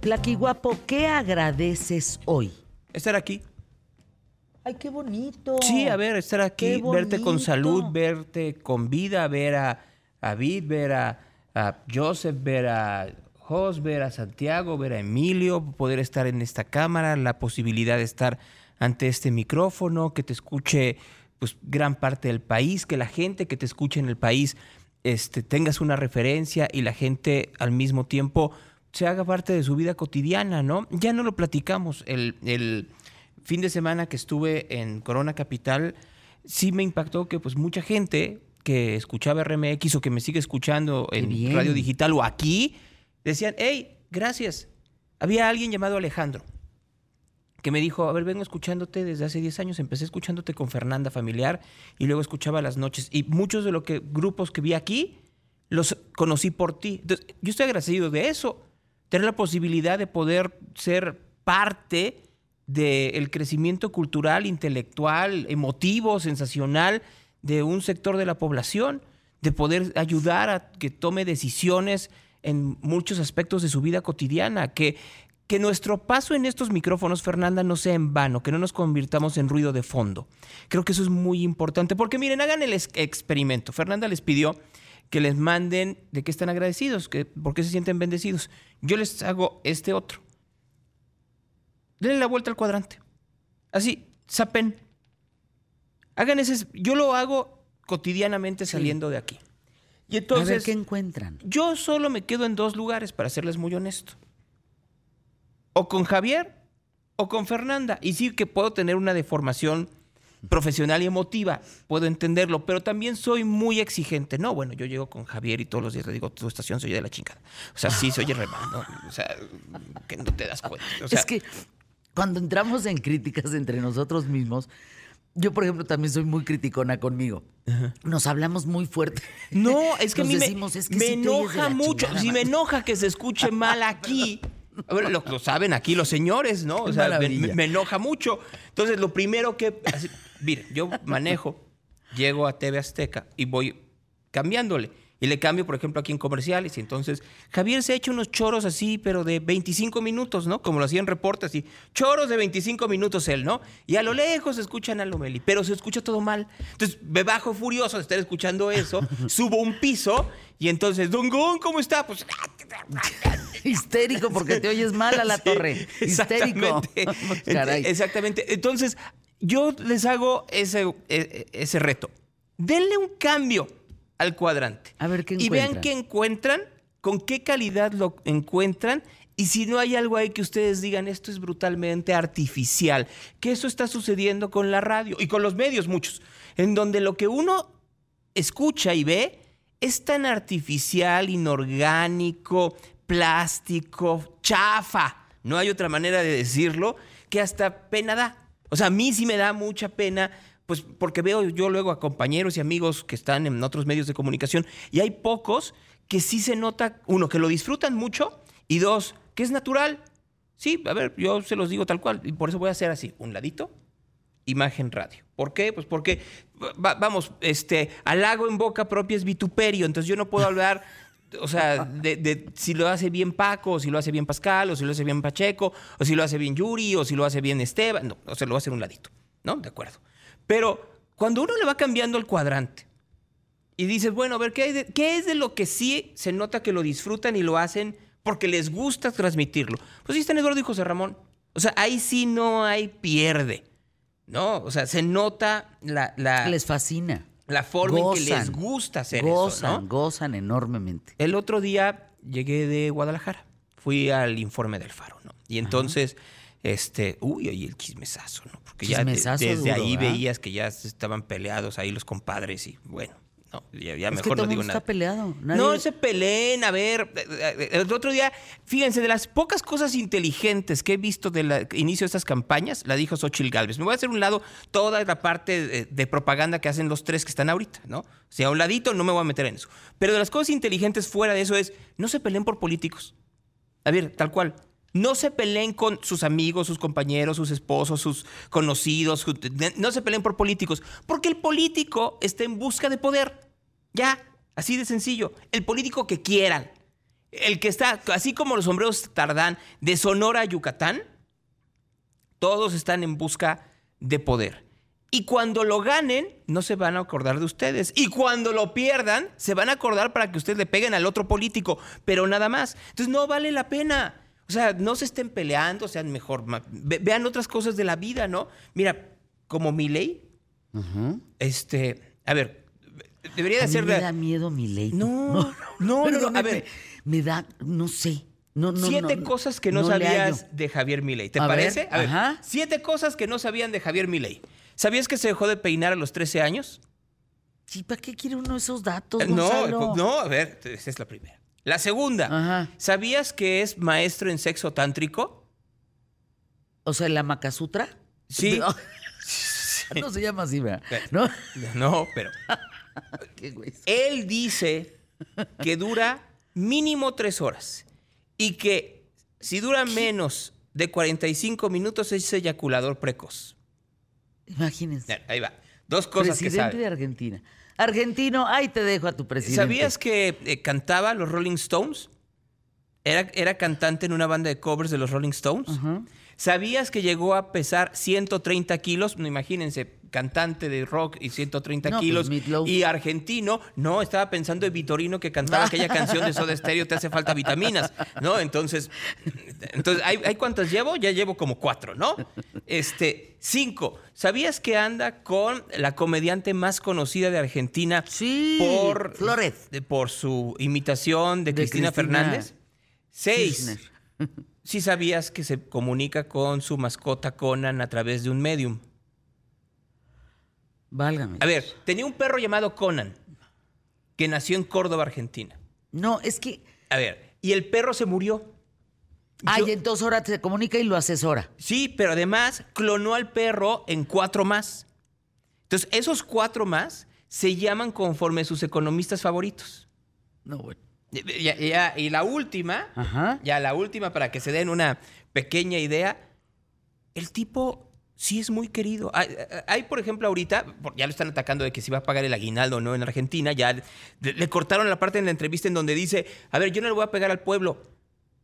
Plaqui Guapo, ¿qué agradeces hoy? Estar aquí. Ay, qué bonito. Sí, a ver, estar aquí, verte con salud, verte con vida, ver a, a Vid, ver a, a Joseph, ver a Jos, ver a Santiago, ver a Emilio, poder estar en esta cámara, la posibilidad de estar ante este micrófono, que te escuche pues gran parte del país, que la gente que te escuche en el país este, tengas una referencia y la gente al mismo tiempo se haga parte de su vida cotidiana, ¿no? Ya no lo platicamos. El, el fin de semana que estuve en Corona Capital, sí me impactó que pues mucha gente que escuchaba RMX o que me sigue escuchando Qué en bien. radio digital o aquí, decían, hey, gracias. Había alguien llamado Alejandro que me dijo, a ver, vengo escuchándote desde hace 10 años, empecé escuchándote con Fernanda Familiar y luego escuchaba las noches. Y muchos de los que, grupos que vi aquí, los conocí por ti. Entonces, yo estoy agradecido de eso, tener la posibilidad de poder ser parte del crecimiento cultural, intelectual, emotivo, sensacional de un sector de la población, de poder ayudar a que tome decisiones en muchos aspectos de su vida cotidiana, que, que nuestro paso en estos micrófonos, Fernanda, no sea en vano, que no nos convirtamos en ruido de fondo. Creo que eso es muy importante, porque miren, hagan el experimento. Fernanda les pidió que les manden de qué están agradecidos, que, por qué se sienten bendecidos. Yo les hago este otro. Denle la vuelta al cuadrante. Así, sapen. Hagan ese. Yo lo hago cotidianamente saliendo de aquí. Y a ver entonces, qué encuentran. yo solo me quedo en dos lugares, para serles muy honesto. O con Javier o con Fernanda. Y sí que puedo tener una deformación profesional y emotiva, puedo entenderlo, pero también soy muy exigente. No, bueno, yo llego con Javier y todos los días le digo, tu estación se oye de la chingada. O sea, sí se oye re mal, ¿no? O sea, que no te das cuenta. O sea, es que cuando entramos en críticas entre nosotros mismos, yo, por ejemplo, también soy muy criticona conmigo. Nos hablamos muy fuerte. No, es que a mí me, decimos, es que enoja mucho. chingada, Si me enoja que se escuche mal aquí. A ver, lo, lo saben aquí los señores, ¿no? O sea, me, maravilla. me- me enoja mucho. Entonces, lo primero que. así, mire, yo manejo, llego a TV Azteca y voy cambiándole. Y le cambio, por ejemplo, aquí en comerciales. Y entonces, Javier se ha hecho unos choros así, pero de 25 minutos, ¿no? Como lo hacían reportes, así. Choros de 25 minutos él, ¿no? Y a lo lejos escuchan a Lomeli, pero se escucha todo mal. Entonces, me bajo furioso de estar escuchando eso, subo un piso y entonces, Don Gon, ¿cómo está? Pues. Histérico porque te oyes mal a la Sí, torre. Histérico. Exactamente. Caray. Exactamente. Entonces, yo les hago ese, e- ese reto. Denle un cambio al cuadrante. A ver, ¿qué Y vean encuentran? qué encuentran, con qué calidad lo encuentran. Y si no hay algo ahí que ustedes digan, esto es brutalmente artificial, que eso está sucediendo con la radio y con los medios muchos, en donde lo que uno escucha y ve es tan artificial, inorgánico, plástico, chafa. No hay otra manera de decirlo que hasta pena da. O sea, a mí sí me da mucha pena, pues porque veo yo luego a compañeros y amigos que están en otros medios de comunicación y hay pocos que sí se nota, uno, que lo disfrutan mucho y dos, que es natural. Sí, a ver, yo se los digo tal cual y por eso voy a hacer así, un ladito, imagen radio. ¿Por qué? Pues porque, va- vamos, este, halago en boca propia es vituperio, entonces yo no puedo hablar, o sea, de, de si lo hace bien Paco, o si lo hace bien Pascal, o si lo hace bien Pacheco, o si lo hace bien Yuri, o si lo hace bien Esteban, no, o sea, lo va a hacer un ladito, ¿no? De acuerdo. Pero cuando uno le va cambiando el cuadrante y dices, bueno, a ver, ¿qué, es de lo que sí se nota que lo disfrutan y lo hacen porque les gusta transmitirlo? Pues sí están Eduardo y José Ramón. O sea, ahí sí no hay pierde. ¿no? O sea, se nota la, Les fascina. La forma en que les gusta hacer Gozan, eso, ¿no? gozan enormemente. El otro día llegué de Guadalajara. Fui al informe del Faro, ¿no? Y entonces, este, uy, oye, el chismesazo, ¿no? Porque ya de- desde duro, ahí ¿verdad? veías que ya estaban peleados ahí los compadres y bueno, no, ya, ya es que mejor todo no digo mundo nada. está peleado. Nadie- No se peleen, a ver. eh, eh, El otro día, fíjense, de las pocas cosas inteligentes que he visto del inicio de estas campañas, la dijo Xochitl Galvez. Me voy a hacer un lado toda la parte de, de propaganda que hacen los tres que están ahorita, ¿no? O sea, a un ladito no me voy a meter en eso. Pero de las cosas inteligentes fuera de eso es, no se peleen por políticos. A ver, tal cual. No se peleen con sus amigos, sus compañeros, sus esposos, sus conocidos. No se peleen por políticos. Porque el político está en busca de poder. Ya, así de sencillo. El político que quieran. El que está, así como los sombreros tardán de Sonora a Yucatán, todos están en busca de poder. Y cuando lo ganen, no se van a acordar de ustedes. Y cuando lo pierdan, se van a acordar para que ustedes le peguen al otro político, pero nada más. Entonces no vale la pena. O sea, no se estén peleando, sean mejor. vean otras cosas de la vida, ¿no? Mira, como mi ley, este, a ver, debería de ser. Me da miedo mi ley. No, no, no, a ver. Me, da, no sé. No, no, siete cosas que no, sabías de Javier Milei. ¿Te parece? a ver, siete cosas que no sabían de Javier Milei. ¿Sabías que se dejó de peinar a los 13 años? Sí, ¿para qué quiere uno esos datos? No, no, a ver, esa es la primera. La segunda, ¿sabías que es maestro en sexo tántrico? O sea, la Makasutra. Sí. No se llama así, ¿verdad? No, no pero. él dice que dura mínimo tres horas y que si dura menos de 45 minutos es eyaculador precoz. Imagínense. Ahí va. Dos cosas que sabe. de Argentina. Argentino, ahí te dejo a tu presidente. ¿Sabías que eh, cantaba los Rolling Stones? Era, era, cantante en una banda de covers de los Rolling Stones. ¿Sabías que llegó a pesar 130 kilos? No, imagínense, cantante de rock y 130 pues, kilos y argentino. No, estaba pensando en Vitorino que cantaba aquella canción de Soda Stereo, Te hace falta vitaminas, ¿no? Entonces, entonces ¿hay, ¿hay cuántas llevo? Ya llevo como cuatro, ¿no? Este, cinco. ¿Sabías que anda con la comediante más conocida de Argentina sí, por, Flores. por su imitación de, Cristina, Fernández? Seis. Sí sabías que se comunica con su mascota Conan a través de un medium. Válgame. A ver, tenía un perro llamado Conan, que nació en Córdoba, Argentina. No, es que. A ver, y el perro se murió. Ah, y entonces ahora se comunica y lo asesora. Sí, pero además clonó al perro en cuatro más. Entonces, esos cuatro más se llaman conforme sus economistas favoritos. No, bueno. y la última, ya la última para que se den una pequeña idea, el tipo sí es muy querido. Hay, por ejemplo, ahorita, ya lo están atacando de que si va a pagar el aguinaldo o no en Argentina, ya le, cortaron la parte en la entrevista en donde dice, a ver, yo no le voy a pegar al pueblo.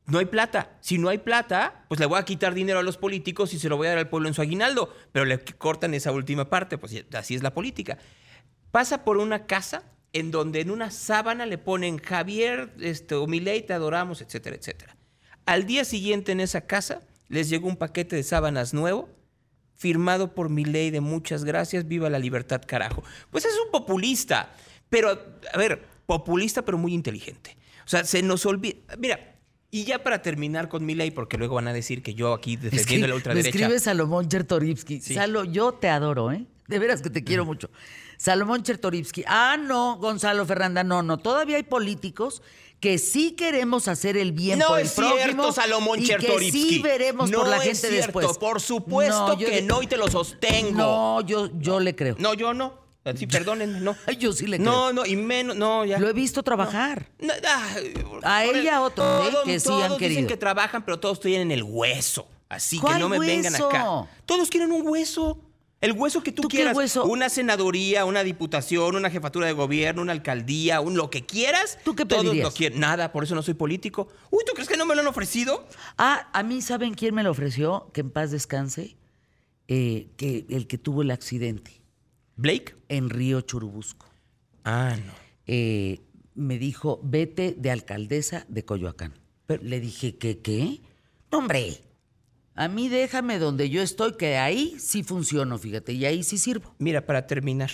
No hay plata. Si no hay plata, pues le voy a quitar dinero a los políticos y se lo voy a dar al pueblo en su aguinaldo. Pero le cortan esa última parte, pues así es la política. Pasa por una casa en donde en una sábana le ponen Javier, este, o te adoramos, etcétera, etcétera. Al día siguiente en esa casa les llegó un paquete de sábanas nuevo firmado por mi ley de muchas gracias, viva la libertad, carajo. Pues es un populista, pero, a ver, populista pero muy inteligente. O sea, se nos olvida, mira, y ya para terminar con mi ley, porque luego van a decir que yo aquí defendiendo la ultraderecha. Me escribe Salomón Chertorivsky. Salo, yo te adoro, ¿eh? De veras que te quiero mucho. Salomón Chertorivsky. Ah, no, Gonzalo Ferranda, no, no. Todavía hay políticos que sí queremos hacer el bien por el prójimo. No es cierto, Salomón y que sí veremos por la gente después. Por supuesto que no y te lo sostengo. No, yo, yo le creo. No, yo no. Sí, perdónenme, no. Yo sí le creo. No, no, y menos, no, ya. Lo he visto trabajar. a ella otro, ¿eh? que sí han querido. dicen que trabajan, pero todos tienen el hueso. Así que no me vengan acá. Todos quieren un hueso. El hueso que tú, quieras. Hueso? Una senaduría, una diputación, una jefatura de gobierno, una alcaldía, un lo que quieras. ¿Tú qué Todos lo quieren. Nada, por eso no soy político. Uy, ¿tú crees que no me lo han ofrecido? Ah, a mí, ¿saben quién me lo ofreció? Que en paz descanse. Eh, que el que tuvo el accidente. ¿Blake? En Río Churubusco. Ah, no. Eh, me dijo, vete de alcaldesa de Coyoacán. Pero le dije, ¿qué, qué? No, hombre, a mí déjame donde yo estoy, que ahí sí funciono, fíjate, y ahí sí sirvo. Mira, para terminar,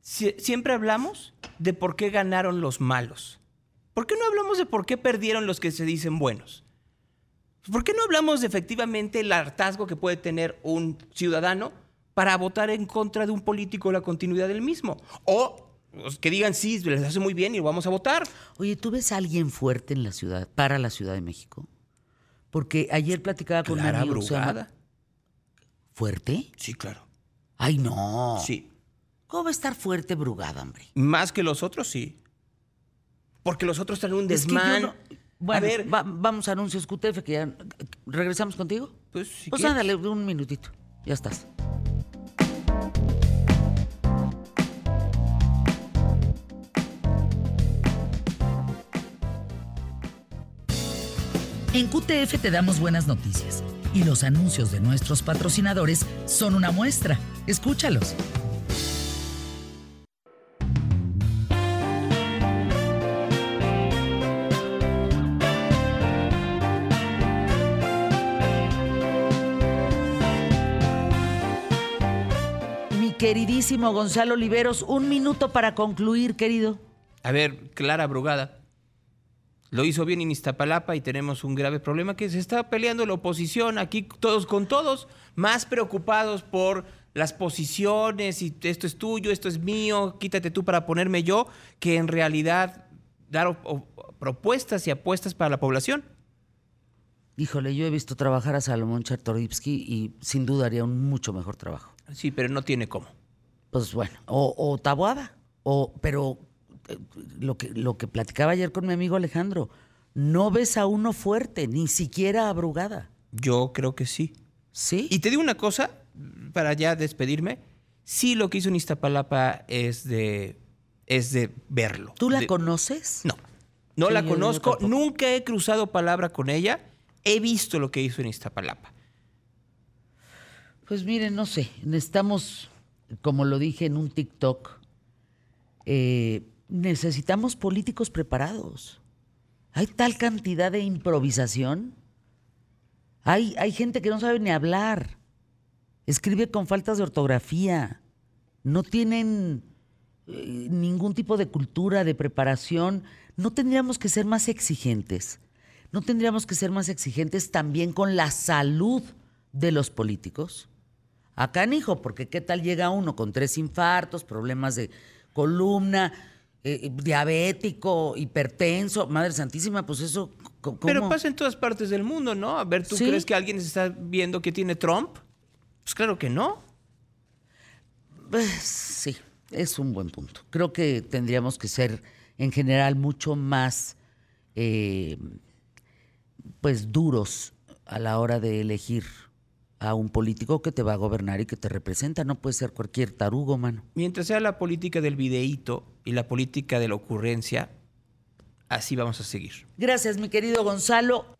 siempre hablamos de por qué ganaron los malos. ¿Por qué no hablamos de por qué perdieron los que se dicen buenos? ¿Por qué no hablamos de efectivamente el hartazgo que puede tener un ciudadano para votar en contra de un político o la continuidad del mismo? O pues, que digan sí, les hace muy bien y vamos a votar. Oye, ¿tú ves a alguien fuerte en la ciudad, para la Ciudad de México? Porque ayer platicaba con una amiga. ¿Fuerte? Sí, claro. Ay, no. Sí. ¿Cómo va a estar fuerte Brugada, hombre? Más que los otros, sí. Porque los otros traen un desmán. Bueno, a ver. vamos a anuncios QTF, que ya... ¿Regresamos contigo? Pues sí. Pues ándale, un minutito. Ya estás. En QTF te damos buenas noticias y los anuncios de nuestros patrocinadores son una muestra. Escúchalos. Mi queridísimo Gonzalo Oliveros, un minuto para concluir, querido. A ver, Clara Brugada. Lo hizo bien en Iztapalapa y tenemos un grave problema que se está peleando la oposición aquí todos con todos, más preocupados por las posiciones y esto es tuyo, esto es mío, quítate tú para ponerme yo, que en realidad dar propuestas y apuestas para la población. Híjole, yo he visto trabajar a Salomón Chertorivsky y sin duda haría un mucho mejor trabajo. Sí, pero no tiene cómo. Pues bueno, o, o Taboada, o, pero lo que, lo que platicaba ayer con mi amigo Alejandro, no ves a uno fuerte, ni siquiera a Brugada. Yo creo que sí. ¿Sí? Y te digo una cosa, para ya despedirme, sí lo que hizo en Iztapalapa es de, es de verlo. ¿Tú la De- conoces? No, no Sí, la conozco, nunca he cruzado palabra con ella, he visto lo que hizo en Iztapalapa. Pues miren, no sé, necesitamos, como lo dije en un TikTok, eh, necesitamos políticos preparados. Hay tal cantidad de improvisación. Hay, hay gente que no sabe ni hablar. Escribe con faltas de ortografía. No tienen eh, ningún tipo de cultura, de preparación. No tendríamos que ser más exigentes. No tendríamos que ser más exigentes también con la salud de los políticos. Acá, hijo, porque qué tal llega uno con tres infartos, problemas de columna, eh, diabético, hipertenso, Madre Santísima, pues eso. Pero pasa en todas partes del mundo, ¿no? A ver, ¿tú Sí. crees que alguien está viendo que tiene Trump? Pues claro que no. Pues, sí, es un buen punto. Creo que tendríamos que ser en general mucho más eh, pues duros a la hora de elegir a un político que te va a gobernar y que te representa. No puede ser cualquier tarugo, mano. Mientras sea la política del videíto y la política de la ocurrencia, así vamos a seguir. Gracias, mi querido Gonzalo.